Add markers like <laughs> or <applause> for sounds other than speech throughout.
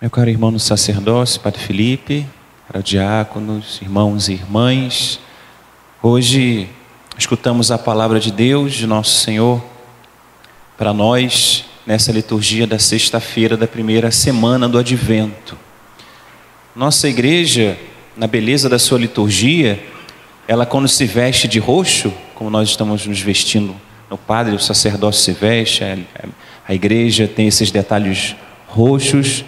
Meu caro irmão no sacerdócio, Padre Felipe, para diáconos, irmãos e irmãs, hoje escutamos a palavra de Deus, de nosso Senhor, para nós nessa liturgia da sexta-feira da primeira semana do Advento. Nossa igreja, na beleza da sua liturgia, ela quando se veste de roxo, como nós estamos nos vestindo, o padre, o sacerdócio se veste, a, a igreja tem esses detalhes roxos,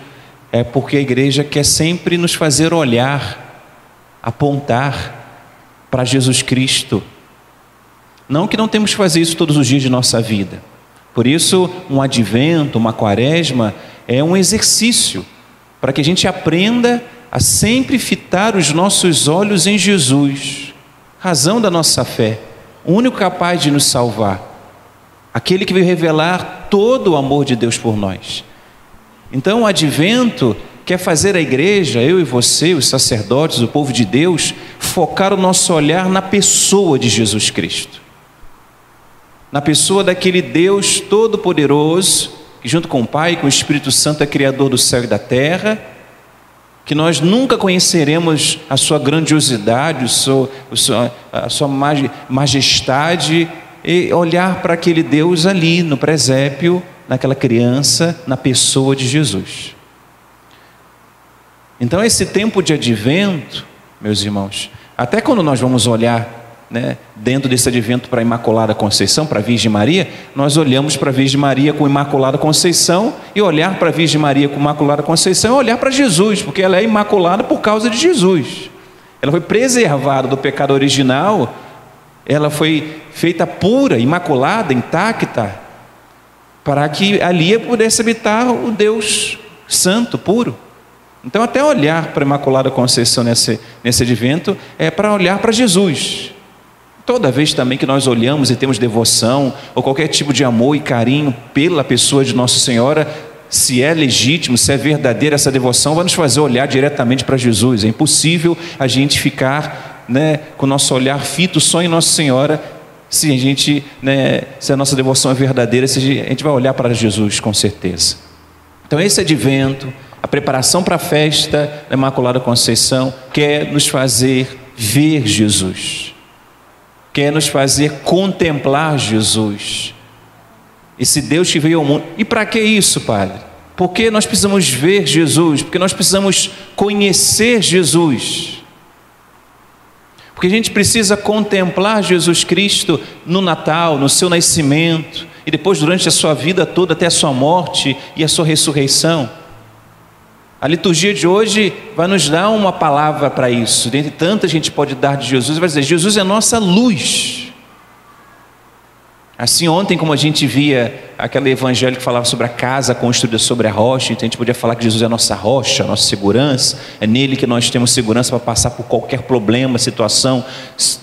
é porque a igreja quer sempre nos fazer olhar, apontar para Jesus Cristo. Não que não temos que fazer isso todos os dias de nossa vida. Por isso, um advento, uma quaresma, é um exercício para que a gente aprenda a sempre fitar os nossos olhos em Jesus razão da nossa fé, o único capaz de nos salvar, aquele que veio revelar todo o amor de Deus por nós. Então, o advento quer fazer a igreja, eu e você, os sacerdotes, o povo de Deus, focar o nosso olhar na pessoa de Jesus Cristo. Na pessoa daquele Deus todo-poderoso, que junto com o Pai com o Espírito Santo é criador do céu e da terra, que nós nunca conheceremos a sua grandiosidade, a sua majestade, e olhar para aquele Deus ali no presépio, naquela criança, na pessoa de Jesus. Então, esse tempo de advento, meus irmãos, até quando nós vamos olhar né, dentro desse advento para a Imaculada Conceição, para a Virgem Maria, nós olhamos para a Virgem Maria com Imaculada Conceição e olhar para a Virgem Maria com Imaculada Conceição é olhar para Jesus, porque ela é imaculada por causa de Jesus. Ela foi preservada do pecado original, ela foi feita pura, imaculada, intacta, para que ali pudesse habitar o Deus santo, puro. Então, até olhar para a Imaculada Conceição nesse, nesse advento é para olhar para Jesus. Toda vez também que nós olhamos e temos devoção, ou qualquer tipo de amor e carinho pela pessoa de Nossa Senhora, se é legítimo, se é verdadeira essa devoção, vai nos fazer olhar diretamente para Jesus. É impossível a gente ficar né, com o nosso olhar fito só em Nossa Senhora, se a gente, né, se a nossa devoção é verdadeira, se a gente vai olhar para Jesus com certeza. Então esse advento, a preparação para a festa da Imaculada Conceição, quer nos fazer ver Jesus quer nos fazer contemplar Jesus, esse Deus que veio ao mundo. E para que isso, Padre? Porque nós precisamos ver Jesus, porque nós precisamos conhecer Jesus. Porque a gente precisa contemplar Jesus Cristo no Natal, no seu nascimento, e depois durante a sua vida toda até a sua morte e a sua ressurreição. A liturgia de hoje vai nos dar uma palavra para isso. Dentre tantas a gente pode dar de Jesus, vai dizer: Jesus é nossa luz. Assim, ontem, como a gente via aquele evangelho que falava sobre a casa construída sobre a rocha, então a gente podia falar que Jesus é a nossa rocha, a nossa segurança, é nele que nós temos segurança para passar por qualquer problema, situação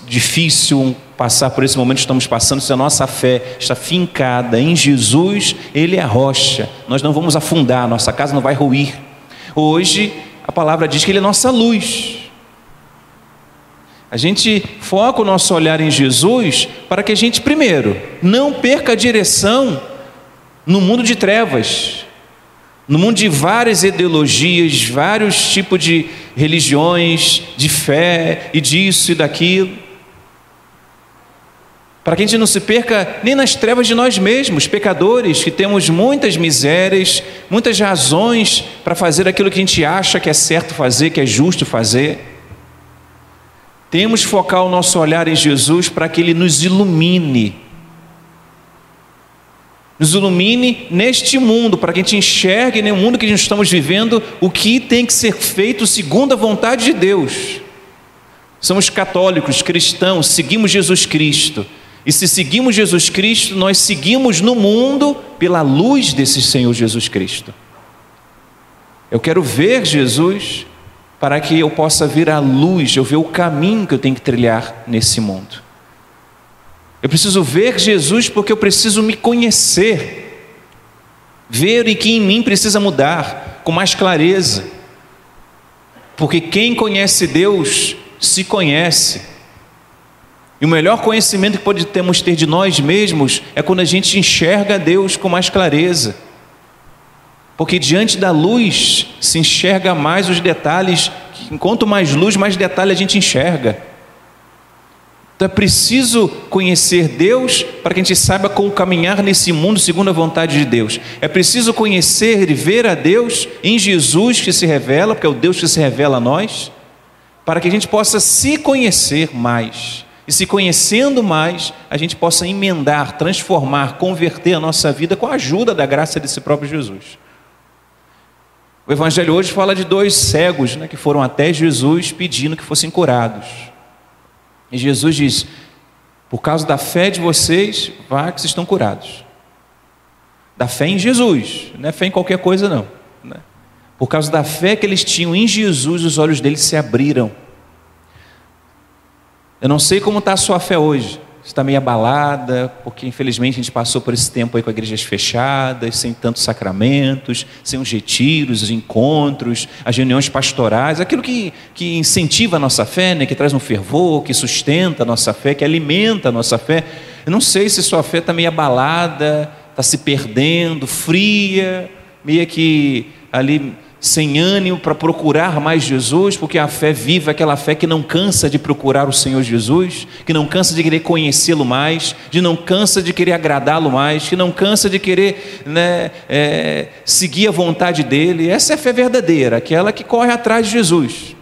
difícil, passar por esse momento que estamos passando, se a nossa fé está fincada em Jesus, Ele é a rocha, nós não vamos afundar, nossa casa não vai ruir. Hoje, a palavra diz que Ele é nossa luz. A gente foca o nosso olhar em Jesus para que a gente, primeiro, não perca a direção no mundo de trevas, no mundo de várias ideologias, vários tipos de religiões, de fé e disso e daquilo para que a gente não se perca nem nas trevas de nós mesmos, pecadores, que temos muitas misérias, muitas razões para fazer aquilo que a gente acha que é certo fazer, que é justo fazer. Temos que focar o nosso olhar em Jesus para que Ele nos ilumine. Nos ilumine neste mundo, para que a gente enxergue no mundo que nós estamos vivendo o que tem que ser feito segundo a vontade de Deus. Somos católicos, cristãos, seguimos Jesus Cristo. E se seguimos Jesus Cristo, nós seguimos no mundo pela luz desse Senhor Jesus Cristo. Eu quero ver Jesus para que eu possa ver a luz, eu ver o caminho que eu tenho que trilhar nesse mundo. Eu preciso ver Jesus porque eu preciso me conhecer, ver e que em mim precisa mudar com mais clareza. Porque quem conhece Deus se conhece. E o melhor conhecimento que podemos ter de nós mesmos é quando a gente enxerga Deus com mais clareza. Porque diante da luz se enxerga mais os detalhes, enquanto mais luz, mais detalhe a gente enxerga. Então é preciso conhecer Deus para que a gente saiba como caminhar nesse mundo segundo a vontade de Deus. É preciso conhecer e ver a Deus em Jesus que se revela, porque é o Deus que se revela a nós, para que a gente possa se conhecer mais. E se conhecendo mais, a gente possa emendar, transformar, converter a nossa vida com a ajuda da graça desse próprio Jesus. O Evangelho hoje fala de dois cegos né, que foram até Jesus pedindo que fossem curados. E Jesus diz: por causa da fé de vocês, vá que vocês estão curados. Da fé em Jesus, não é fé em qualquer coisa, não. Né? Por causa da fé que eles tinham em Jesus, os olhos deles se abriram. Eu não sei como está a sua fé hoje está meio abalada, porque infelizmente a gente passou por esse tempo aí com igrejas fechadas, sem tantos sacramentos, sem os retiros, os encontros, as reuniões pastorais, aquilo que, que incentiva a nossa fé, né, que traz um fervor, que sustenta a nossa fé, que alimenta a nossa fé. Eu não sei se sua fé está meio abalada, está se perdendo, fria, meio que ali sem ânimo para procurar mais Jesus, porque a fé viva é aquela fé que não cansa de procurar o Senhor Jesus, que não cansa de querer conhecê-lo mais, de não cansa de querer agradá-lo mais, que não cansa de querer né, é, seguir a vontade dele. Essa é a fé verdadeira, aquela que corre atrás de Jesus,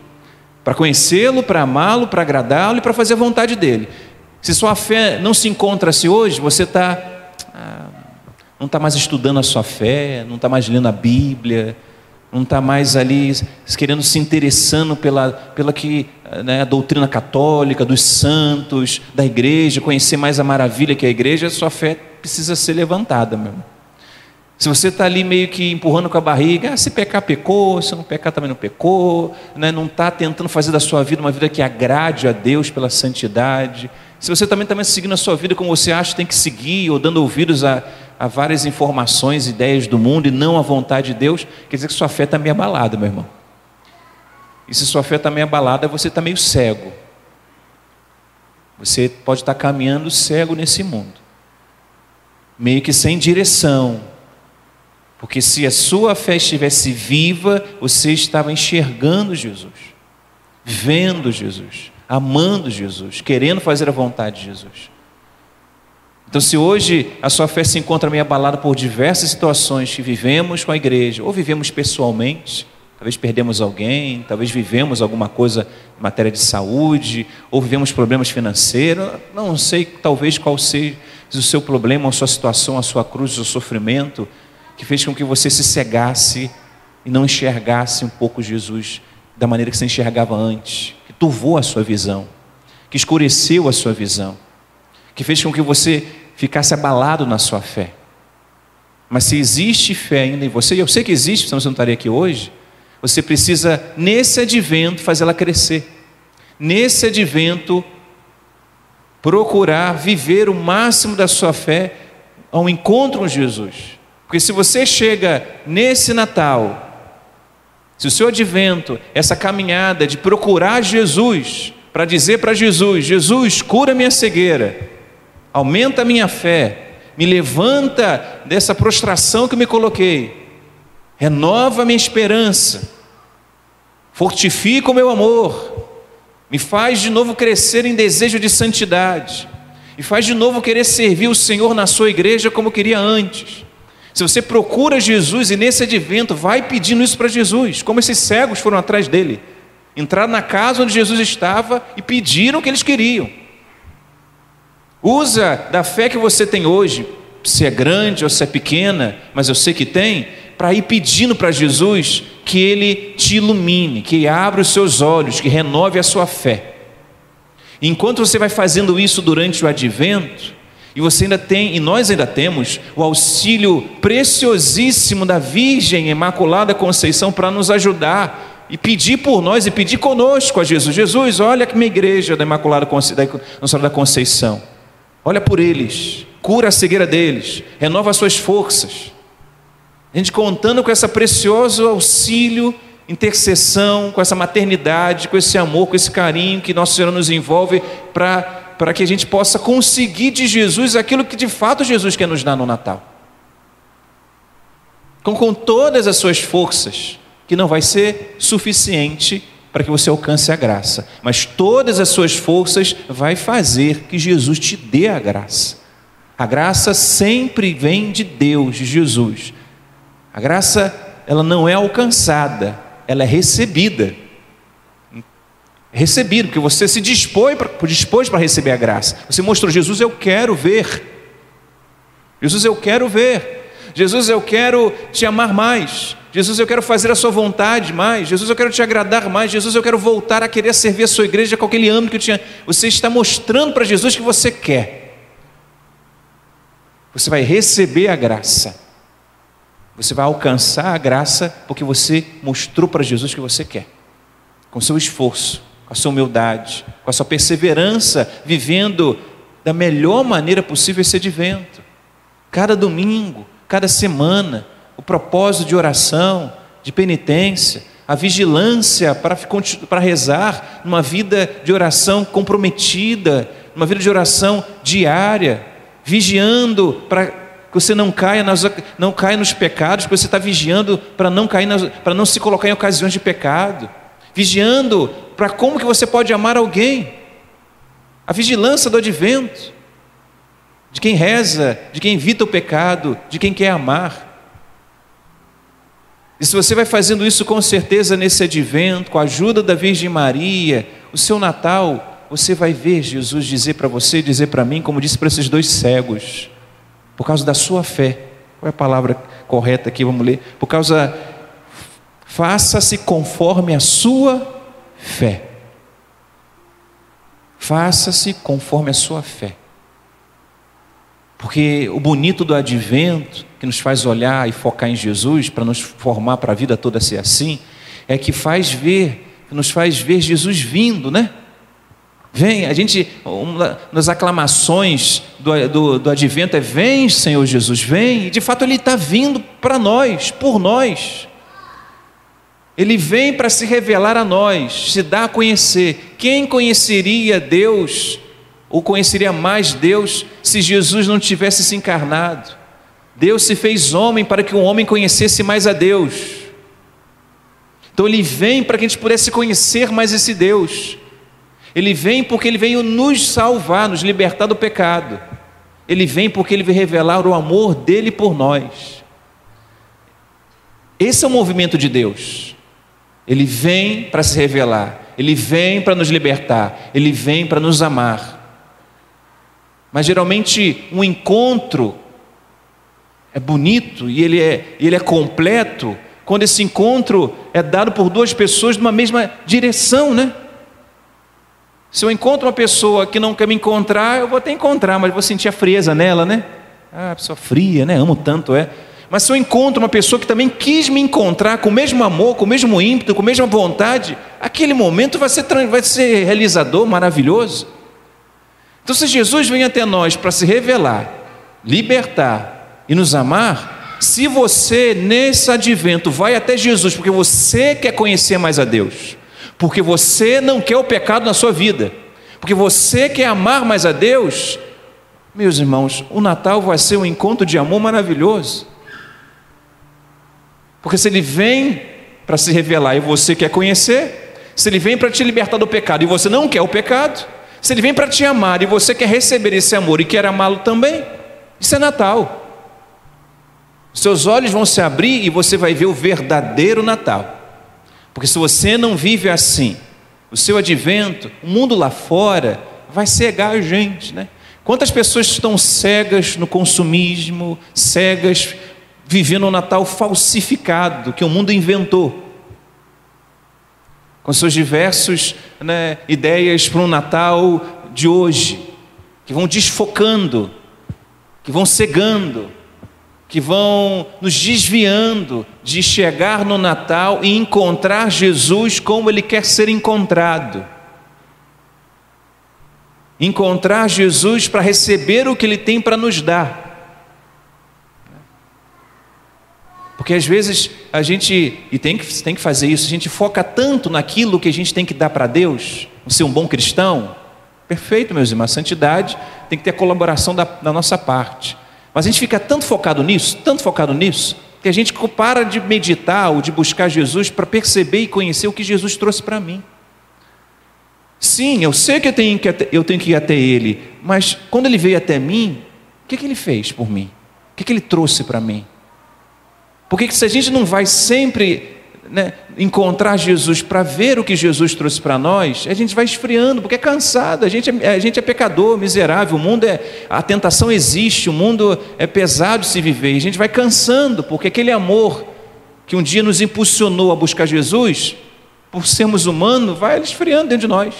para conhecê-lo, para amá-lo, para agradá-lo e para fazer a vontade dele. Se sua fé não se encontra-se hoje, você está. Ah, não está mais estudando a sua fé, não está mais lendo a Bíblia, não está mais ali querendo se interessando pela, pela que, né, a doutrina católica, dos santos, da igreja, conhecer mais a maravilha que é a igreja, sua fé precisa ser levantada, meu irmão. Se você está ali meio que empurrando com a barriga, ah, se pecar, pecou, se não pecar, também não pecou, né? não está tentando fazer da sua vida uma vida que agrade a Deus pela santidade. Se você também está seguindo a sua vida como você acha que tem que seguir, ou dando ouvidos a, a várias informações, ideias do mundo e não a vontade de Deus, quer dizer que sua fé está meio abalada, meu irmão. E se sua fé está meio abalada, você está meio cego. Você pode estar tá caminhando cego nesse mundo, meio que sem direção. Porque se a sua fé estivesse viva, você estava enxergando Jesus, vendo Jesus, amando Jesus, querendo fazer a vontade de Jesus. Então, se hoje a sua fé se encontra meio abalada por diversas situações que vivemos com a igreja, ou vivemos pessoalmente, talvez perdemos alguém, talvez vivemos alguma coisa em matéria de saúde, ou vivemos problemas financeiros, não sei talvez qual seja o seu problema, a sua situação, a sua cruz, o seu sofrimento, que fez com que você se cegasse e não enxergasse um pouco Jesus da maneira que você enxergava antes, que turvou a sua visão, que escureceu a sua visão que fez com que você ficasse abalado na sua fé. Mas se existe fé ainda em você, e eu sei que existe, senão você não estaria aqui hoje, você precisa, nesse advento, fazê-la crescer. Nesse advento, procurar viver o máximo da sua fé ao encontro com Jesus. Porque se você chega nesse Natal, se o seu advento, essa caminhada de procurar Jesus, para dizer para Jesus: Jesus, cura minha cegueira, aumenta a minha fé, me levanta dessa prostração que me coloquei, renova minha esperança, fortifica o meu amor, me faz de novo crescer em desejo de santidade, e faz de novo querer servir o Senhor na sua igreja como queria antes. Se você procura Jesus e nesse advento vai pedindo isso para Jesus, como esses cegos foram atrás dele, entraram na casa onde Jesus estava e pediram o que eles queriam. Usa da fé que você tem hoje, se é grande ou se é pequena, mas eu sei que tem, para ir pedindo para Jesus que Ele te ilumine, que abra os seus olhos, que renove a sua fé. Enquanto você vai fazendo isso durante o advento, e você ainda tem, e nós ainda temos, o auxílio preciosíssimo da Virgem Imaculada Conceição para nos ajudar e pedir por nós e pedir conosco a Jesus. Jesus, olha que minha igreja da Imaculada Conceição, da Conceição. Olha por eles, cura a cegueira deles, renova as suas forças. A gente contando com esse precioso auxílio, intercessão, com essa maternidade, com esse amor, com esse carinho que Nosso Senhor nos envolve para que a gente possa conseguir de Jesus aquilo que de fato Jesus quer nos dar no Natal. com, com todas as suas forças, que não vai ser suficiente para que você alcance a graça, mas todas as suas forças vai fazer que Jesus te dê a graça. A graça sempre vem de Deus, de Jesus. A graça, ela não é alcançada, ela é recebida. Recebido, porque você se dispôs para receber a graça. Você mostrou, Jesus, eu quero ver. Jesus, eu quero ver. Jesus, eu quero te amar mais. Jesus, eu quero fazer a sua vontade mais. Jesus, eu quero te agradar mais. Jesus, eu quero voltar a querer servir a sua igreja com aquele âmbito que eu tinha. Você está mostrando para Jesus que você quer. Você vai receber a graça. Você vai alcançar a graça porque você mostrou para Jesus que você quer. Com seu esforço, com a sua humildade, com a sua perseverança, vivendo da melhor maneira possível esse advento. Cada domingo, cada semana, o propósito de oração, de penitência, a vigilância para, para rezar numa vida de oração comprometida, numa vida de oração diária, vigiando para que você não caia, nas, não caia nos pecados, porque você está vigiando para não cair, nas, para não se colocar em ocasiões de pecado, vigiando para como que você pode amar alguém, a vigilância do advento, de quem reza, de quem evita o pecado, de quem quer amar. E se você vai fazendo isso com certeza nesse advento, com a ajuda da Virgem Maria, o seu Natal, você vai ver Jesus dizer para você, dizer para mim, como disse para esses dois cegos, por causa da sua fé. Qual é a palavra correta aqui? Vamos ler. Por causa, faça-se conforme a sua fé. Faça-se conforme a sua fé. Porque o bonito do advento, que nos faz olhar e focar em Jesus, para nos formar para a vida toda ser assim, é que faz ver, nos faz ver Jesus vindo, né? Vem, a gente, uma das aclamações do, do, do advento é: Vem, Senhor Jesus, vem. E de fato Ele está vindo para nós, por nós. Ele vem para se revelar a nós, se dar a conhecer. Quem conheceria Deus ou conheceria mais Deus se Jesus não tivesse se encarnado? Deus se fez homem para que o homem conhecesse mais a Deus. Então ele vem para que a gente pudesse conhecer mais esse Deus. Ele vem porque ele veio nos salvar, nos libertar do pecado. Ele vem porque ele veio revelar o amor dele por nós. Esse é o movimento de Deus. Ele vem para se revelar, ele vem para nos libertar, ele vem para nos amar. Mas geralmente um encontro é bonito e ele é, ele é completo quando esse encontro é dado por duas pessoas numa mesma direção, né? Se eu encontro uma pessoa que não quer me encontrar, eu vou até encontrar, mas vou sentir a frieza nela, né? Ah, pessoa fria, né? Amo tanto, é. Mas se eu encontro uma pessoa que também quis me encontrar com o mesmo amor, com o mesmo ímpeto, com a mesma vontade, aquele momento vai ser, vai ser realizador, maravilhoso. Então, se Jesus vem até nós para se revelar, libertar e nos amar, se você nesse advento vai até Jesus porque você quer conhecer mais a Deus, porque você não quer o pecado na sua vida, porque você quer amar mais a Deus, meus irmãos, o Natal vai ser um encontro de amor maravilhoso. Porque se ele vem para se revelar e você quer conhecer, se ele vem para te libertar do pecado e você não quer o pecado, se ele vem para te amar e você quer receber esse amor e quer amá-lo também, isso é Natal. Seus olhos vão se abrir e você vai ver o verdadeiro Natal. Porque se você não vive assim, o seu advento, o mundo lá fora vai cegar a gente, né? Quantas pessoas estão cegas no consumismo, cegas vivendo um Natal falsificado que o mundo inventou? Com suas diversas né, ideias para um Natal de hoje, que vão desfocando, que vão cegando, que vão nos desviando de chegar no Natal e encontrar Jesus como Ele quer ser encontrado. Encontrar Jesus para receber o que Ele tem para nos dar. Porque às vezes a gente, e tem que, tem que fazer isso, a gente foca tanto naquilo que a gente tem que dar para Deus, ser um bom cristão. Perfeito, meus irmãos, santidade tem que ter a colaboração da, da nossa parte. Mas a gente fica tanto focado nisso, tanto focado nisso, que a gente para de meditar ou de buscar Jesus para perceber e conhecer o que Jesus trouxe para mim. Sim, eu sei que eu tenho que, eu tenho que ir até Ele, mas quando Ele veio até mim, o que, que Ele fez por mim? O que, que Ele trouxe para mim? Porque se a gente não vai sempre né, encontrar Jesus para ver o que Jesus trouxe para nós, a gente vai esfriando, porque é cansado, a gente é, a gente é pecador, miserável, o mundo é. A tentação existe, o mundo é pesado se viver, a gente vai cansando, porque aquele amor que um dia nos impulsionou a buscar Jesus, por sermos humanos, vai esfriando dentro de nós.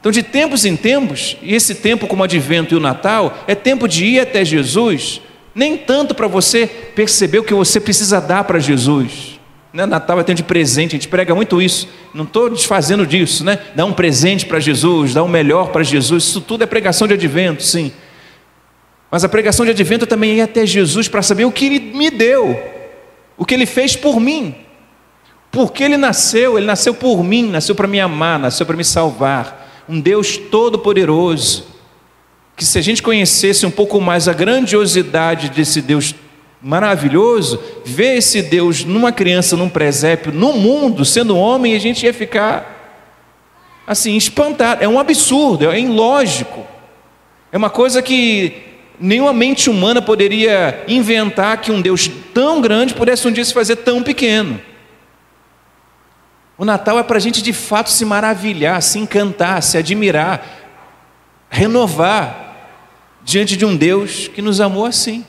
Então, de tempos em tempos, e esse tempo como o advento e o Natal, é tempo de ir até Jesus, nem tanto para você perceber o que você precisa dar para Jesus. Né? Natal é tempo de presente, a gente prega muito isso. Não estou desfazendo disso, né? Dar um presente para Jesus, dar um melhor para Jesus, isso tudo é pregação de advento, sim. Mas a pregação de advento também é até Jesus para saber o que Ele me deu, o que Ele fez por mim. Porque Ele nasceu, Ele nasceu por mim, nasceu para me amar, nasceu para me salvar um Deus todo-poderoso, que se a gente conhecesse um pouco mais a grandiosidade desse Deus maravilhoso, ver esse Deus numa criança, num presépio, no mundo, sendo homem, a gente ia ficar assim, espantado. É um absurdo, é ilógico. É uma coisa que nenhuma mente humana poderia inventar que um Deus tão grande pudesse um dia se fazer tão pequeno. O Natal é para a gente de fato se maravilhar, se encantar, se admirar, renovar diante de um Deus que nos amou assim.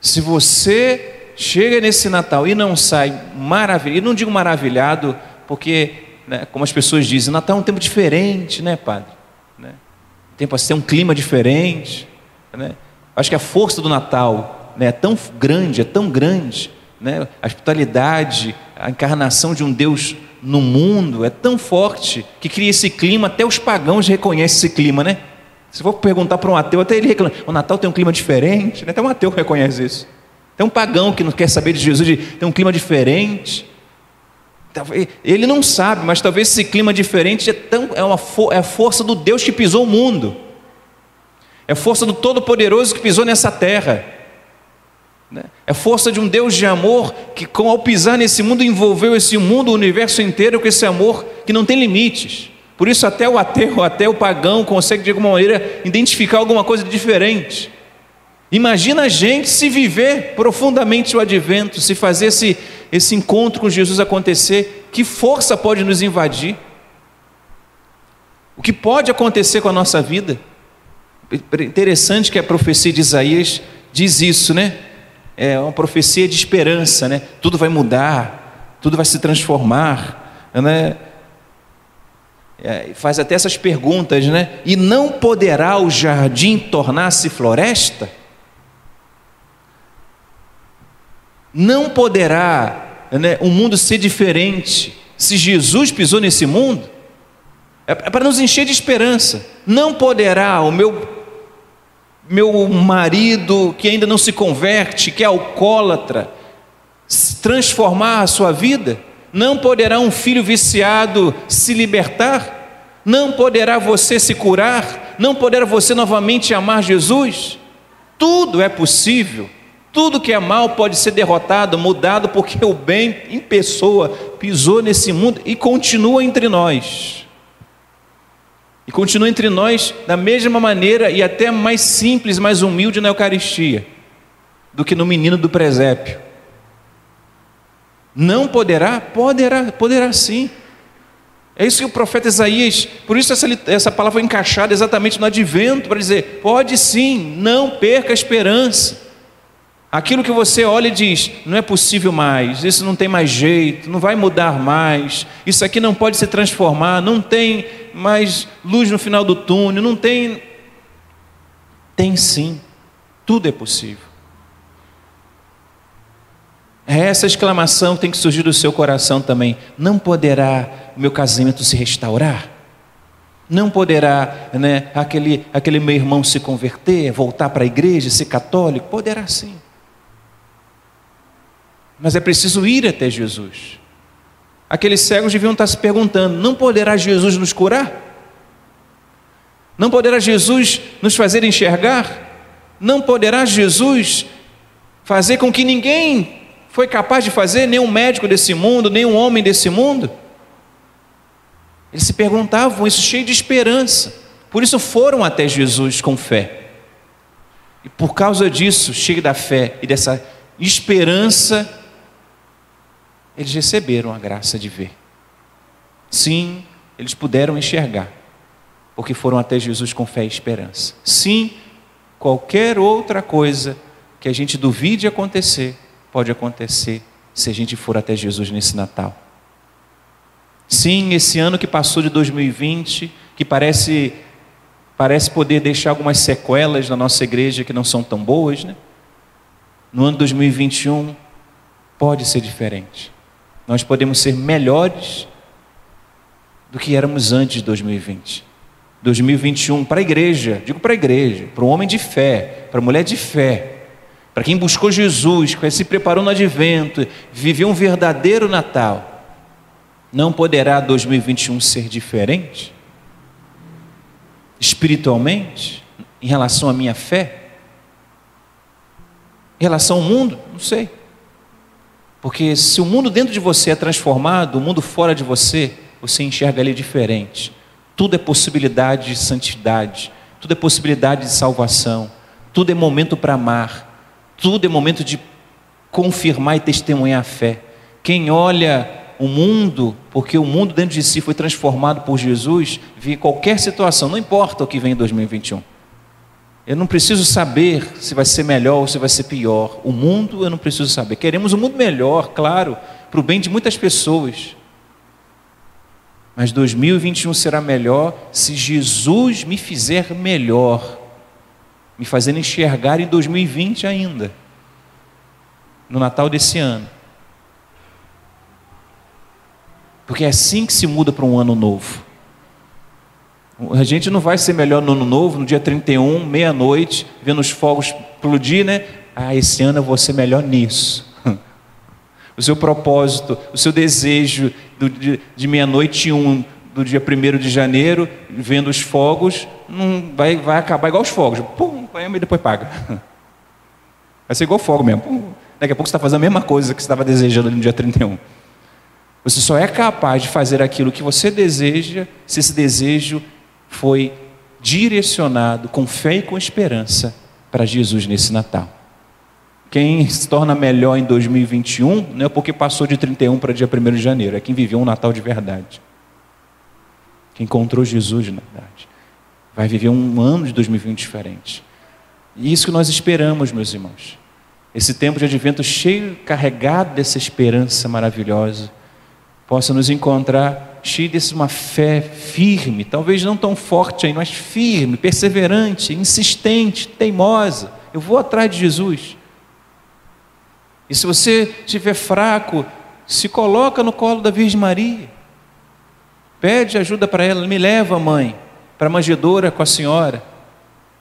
Se você chega nesse Natal e não sai maravilhado, e não digo maravilhado, porque, né, como as pessoas dizem, Natal é um tempo diferente, né, padre? Né? Tempo assim, tem um clima diferente. Né? Acho que a força do Natal né, é tão grande, é tão grande, né? a hospitalidade, a encarnação de um Deus no mundo é tão forte que cria esse clima, até os pagãos reconhecem esse clima, né? Se for perguntar para um ateu, até ele reclama, o Natal tem um clima diferente, né? até um ateu reconhece isso. Tem um pagão que não quer saber de Jesus, tem um clima diferente. Ele não sabe, mas talvez esse clima diferente é, tão, é, uma, é a força do Deus que pisou o mundo. É a força do Todo-Poderoso que pisou nessa terra. Né? É força de um Deus de amor que, ao pisar nesse mundo, envolveu esse mundo, o universo inteiro, com esse amor que não tem limites. Por isso, até o ateu, até o pagão consegue, de alguma maneira, identificar alguma coisa diferente. Imagina a gente se viver profundamente o advento, se fazer esse, esse encontro com Jesus acontecer, que força pode nos invadir? O que pode acontecer com a nossa vida? Interessante que a profecia de Isaías diz isso, né? É uma profecia de esperança, né? Tudo vai mudar, tudo vai se transformar, né? É, faz até essas perguntas, né? E não poderá o jardim tornar-se floresta? Não poderá né, o mundo ser diferente se Jesus pisou nesse mundo? É, é para nos encher de esperança. Não poderá o meu meu marido que ainda não se converte, que é alcoólatra, transformar a sua vida? Não poderá um filho viciado se libertar? Não poderá você se curar? Não poderá você novamente amar Jesus? Tudo é possível. Tudo que é mal pode ser derrotado, mudado, porque o bem em pessoa pisou nesse mundo e continua entre nós. E continua entre nós da mesma maneira e até mais simples, mais humilde na Eucaristia do que no menino do presépio. Não poderá? Poderá, poderá sim. É isso que o profeta Isaías, por isso essa, essa palavra foi encaixada exatamente no advento, para dizer: pode sim, não perca a esperança. Aquilo que você olha e diz, não é possível mais, isso não tem mais jeito, não vai mudar mais, isso aqui não pode se transformar, não tem mais luz no final do túnel, não tem. Tem sim, tudo é possível. É essa exclamação que tem que surgir do seu coração também. Não poderá o meu casamento se restaurar? Não poderá né, aquele, aquele meu irmão se converter, voltar para a igreja, ser católico? Poderá sim. Mas é preciso ir até Jesus. Aqueles cegos deviam estar se perguntando: não poderá Jesus nos curar? Não poderá Jesus nos fazer enxergar? Não poderá Jesus fazer com que ninguém foi capaz de fazer, nenhum médico desse mundo, nenhum homem desse mundo? Eles se perguntavam isso cheio de esperança. Por isso foram até Jesus com fé. E por causa disso, cheio da fé e dessa esperança, eles receberam a graça de ver. Sim, eles puderam enxergar, porque foram até Jesus com fé e esperança. Sim, qualquer outra coisa que a gente duvide acontecer, pode acontecer se a gente for até Jesus nesse Natal. Sim, esse ano que passou de 2020, que parece parece poder deixar algumas sequelas na nossa igreja que não são tão boas, né? No ano 2021 pode ser diferente. Nós podemos ser melhores do que éramos antes de 2020. 2021 para a igreja, digo para a igreja, para o homem de fé, para a mulher de fé, para quem buscou Jesus, que se preparou no advento, viveu um verdadeiro Natal. Não poderá 2021 ser diferente? espiritualmente, em relação à minha fé? Em relação ao mundo? Não sei. Porque se o mundo dentro de você é transformado, o mundo fora de você, você enxerga ele diferente. Tudo é possibilidade de santidade, tudo é possibilidade de salvação, tudo é momento para amar, tudo é momento de confirmar e testemunhar a fé. Quem olha o mundo, porque o mundo dentro de si foi transformado por Jesus, vê qualquer situação, não importa o que vem em 2021. Eu não preciso saber se vai ser melhor ou se vai ser pior. O mundo eu não preciso saber. Queremos um mundo melhor, claro, para o bem de muitas pessoas. Mas 2021 será melhor se Jesus me fizer melhor, me fazendo enxergar em 2020 ainda, no Natal desse ano. Porque é assim que se muda para um ano novo. A gente não vai ser melhor no ano novo, no dia 31, meia-noite, vendo os fogos explodir, né? Ah, esse ano eu vou ser melhor nisso. <laughs> O seu propósito, o seu desejo do, de, de meia-noite um, do dia 1 de janeiro, vendo os fogos, não vai, vai acabar igual os fogos. Pum, e depois paga. <laughs> Vai ser igual fogo mesmo. Pum. Daqui a pouco você está fazendo a mesma coisa que você estava desejando no dia 31. Você só é capaz de fazer aquilo que você deseja se esse desejo foi direcionado com fé e com esperança para Jesus nesse Natal. Quem se torna melhor em 2021 não é porque passou de 31 para dia 1 de janeiro, é quem viveu um Natal de verdade. Quem encontrou Jesus de verdade. Vai viver um ano de 2020 diferente. E isso que nós esperamos, meus irmãos. Esse tempo de advento cheio, carregado dessa esperança maravilhosa possa nos encontrar cheio de uma fé firme, talvez não tão forte aí, mas firme, perseverante, insistente, teimosa. Eu vou atrás de Jesus. E se você estiver fraco, se coloca no colo da Virgem Maria. Pede ajuda para ela, me leva, mãe, para a manjedoura com a senhora.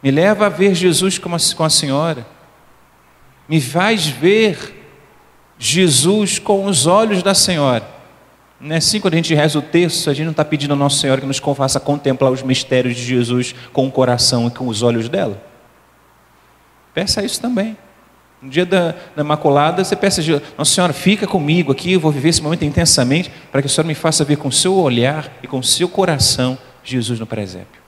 Me leva a ver Jesus com a senhora. Me faz ver Jesus com os olhos da senhora. Assim quando a gente reza o texto, a gente não está pedindo ao Nosso Senhor que nos faça contemplar os mistérios de Jesus com o coração e com os olhos dela? Peça isso também. No dia da, da Imaculada, você peça, Nossa Senhora, fica comigo aqui, eu vou viver esse momento intensamente, para que a Senhora me faça ver com o seu olhar e com o seu coração Jesus no presépio.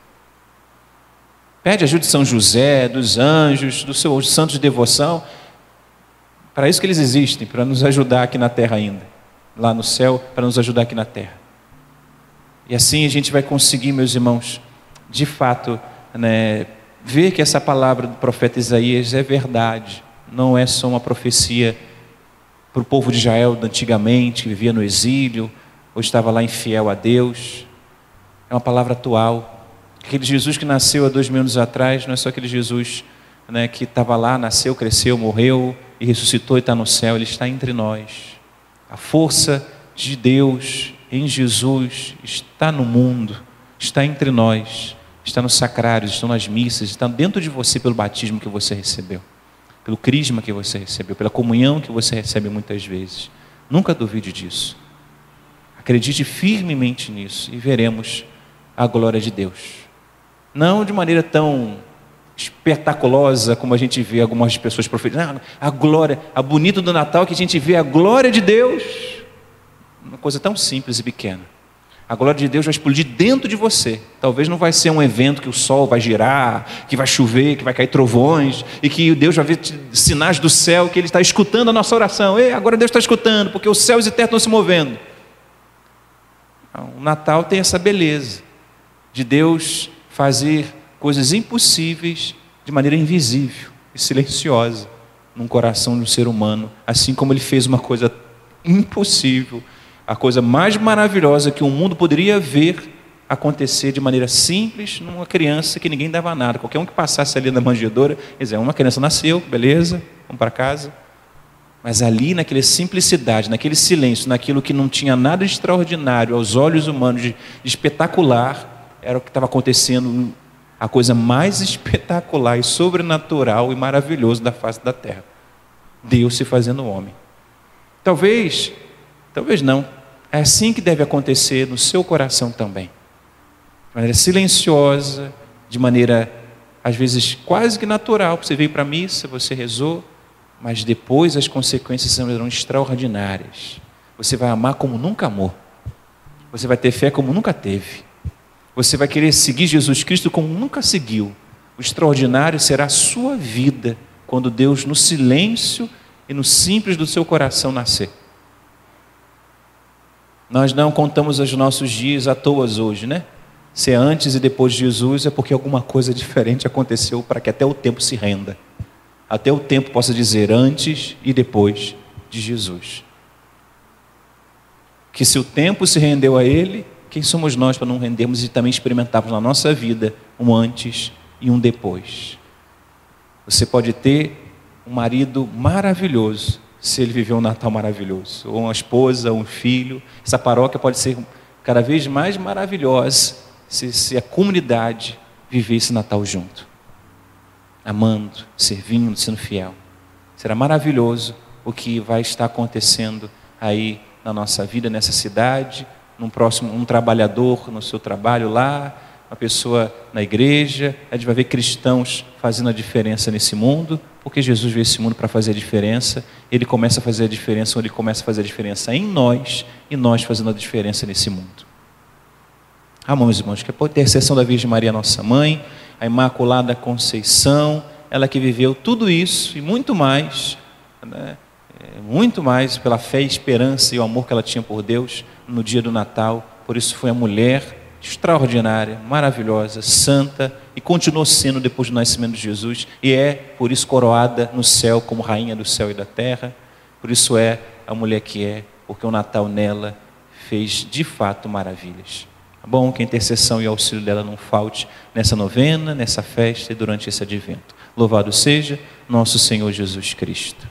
Pede ajuda de São José, dos anjos, dos seus santos de devoção. Para isso que eles existem, para nos ajudar aqui na terra ainda lá no céu para nos ajudar aqui na terra. E assim a gente vai conseguir, meus irmãos, de fato, né, ver que essa palavra do profeta Isaías é verdade, não é só uma profecia para o povo de Israel antigamente, que vivia no exílio, ou estava lá infiel a Deus. É uma palavra atual. Aquele Jesus que nasceu há dois mil anos atrás não é só aquele Jesus né, que estava lá, nasceu, cresceu, morreu e ressuscitou e está no céu, ele está entre nós. A força de Deus em Jesus está no mundo, está entre nós, está nos sacrários, está nas missas, está dentro de você pelo batismo que você recebeu, pelo crisma que você recebeu, pela comunhão que você recebe muitas vezes. Nunca duvide disso. Acredite firmemente nisso e veremos a glória de Deus. Não de maneira tão espetaculosa, como a gente vê algumas pessoas profetizando, ah, a glória, a bonita do Natal que a gente vê a glória de Deus. Uma coisa tão simples e pequena. A glória de Deus vai explodir dentro de você. Talvez não vai ser um evento que o sol vai girar, que vai chover, que vai cair trovões, e que Deus vai ver sinais do céu, que Ele está escutando a nossa oração. Ei, agora Deus está escutando, porque os céus e terra estão se movendo. O Natal tem essa beleza de Deus fazer coisas impossíveis de maneira invisível e silenciosa num coração de um ser humano, assim como ele fez uma coisa impossível, a coisa mais maravilhosa que o mundo poderia ver acontecer de maneira simples numa criança que ninguém dava nada. Qualquer um que passasse ali na manjedoura, dizer, uma criança nasceu, beleza, vamos para casa. Mas ali, naquela simplicidade, naquele silêncio, naquilo que não tinha nada de extraordinário aos olhos humanos, de espetacular, era o que estava acontecendo a coisa mais <laughs> espetacular e sobrenatural e maravilhosa da face da terra. Deus se fazendo homem. Talvez, talvez não. É assim que deve acontecer no seu coração também. De maneira silenciosa, de maneira às vezes quase que natural. Você veio para a missa, você rezou, mas depois as consequências serão extraordinárias. Você vai amar como nunca amou. Você vai ter fé como nunca teve. Você vai querer seguir Jesus Cristo como nunca seguiu. O extraordinário será a sua vida quando Deus, no silêncio e no simples do seu coração, nascer. Nós não contamos os nossos dias à toa hoje, né? Se é antes e depois de Jesus, é porque alguma coisa diferente aconteceu para que até o tempo se renda. Até o tempo possa dizer antes e depois de Jesus. Que se o tempo se rendeu a Ele, quem somos nós para não rendermos e também experimentarmos na nossa vida um antes e um depois? Você pode ter um marido maravilhoso, se ele viveu um Natal maravilhoso, ou uma esposa, um filho. Essa paróquia pode ser cada vez mais maravilhosa se, se a comunidade viver esse Natal junto, amando, servindo, sendo fiel. Será maravilhoso o que vai estar acontecendo aí na nossa vida, nessa cidade, num próximo, um trabalhador no seu trabalho lá, uma pessoa na igreja, a gente vai ver cristãos fazendo a diferença nesse mundo, porque Jesus veio esse mundo para fazer a diferença, ele começa a fazer a diferença, ele começa a fazer a diferença em nós, e nós fazendo a diferença nesse mundo. Amém, meus irmãos, que por intercessão da Virgem Maria, nossa mãe, a Imaculada Conceição, ela que viveu tudo isso e muito mais, né? É, muito mais pela fé, esperança e o amor que ela tinha por Deus, no dia do Natal. Por isso foi a mulher extraordinária, maravilhosa, santa e continuou sendo depois do nascimento de Jesus e é por isso coroada no céu como rainha do céu e da terra. Por isso é a mulher que é, porque o Natal nela fez de fato maravilhas. Tá bom? Que a intercessão e auxílio dela não falte nessa novena, nessa festa e durante esse advento. Louvado seja nosso Senhor Jesus Cristo.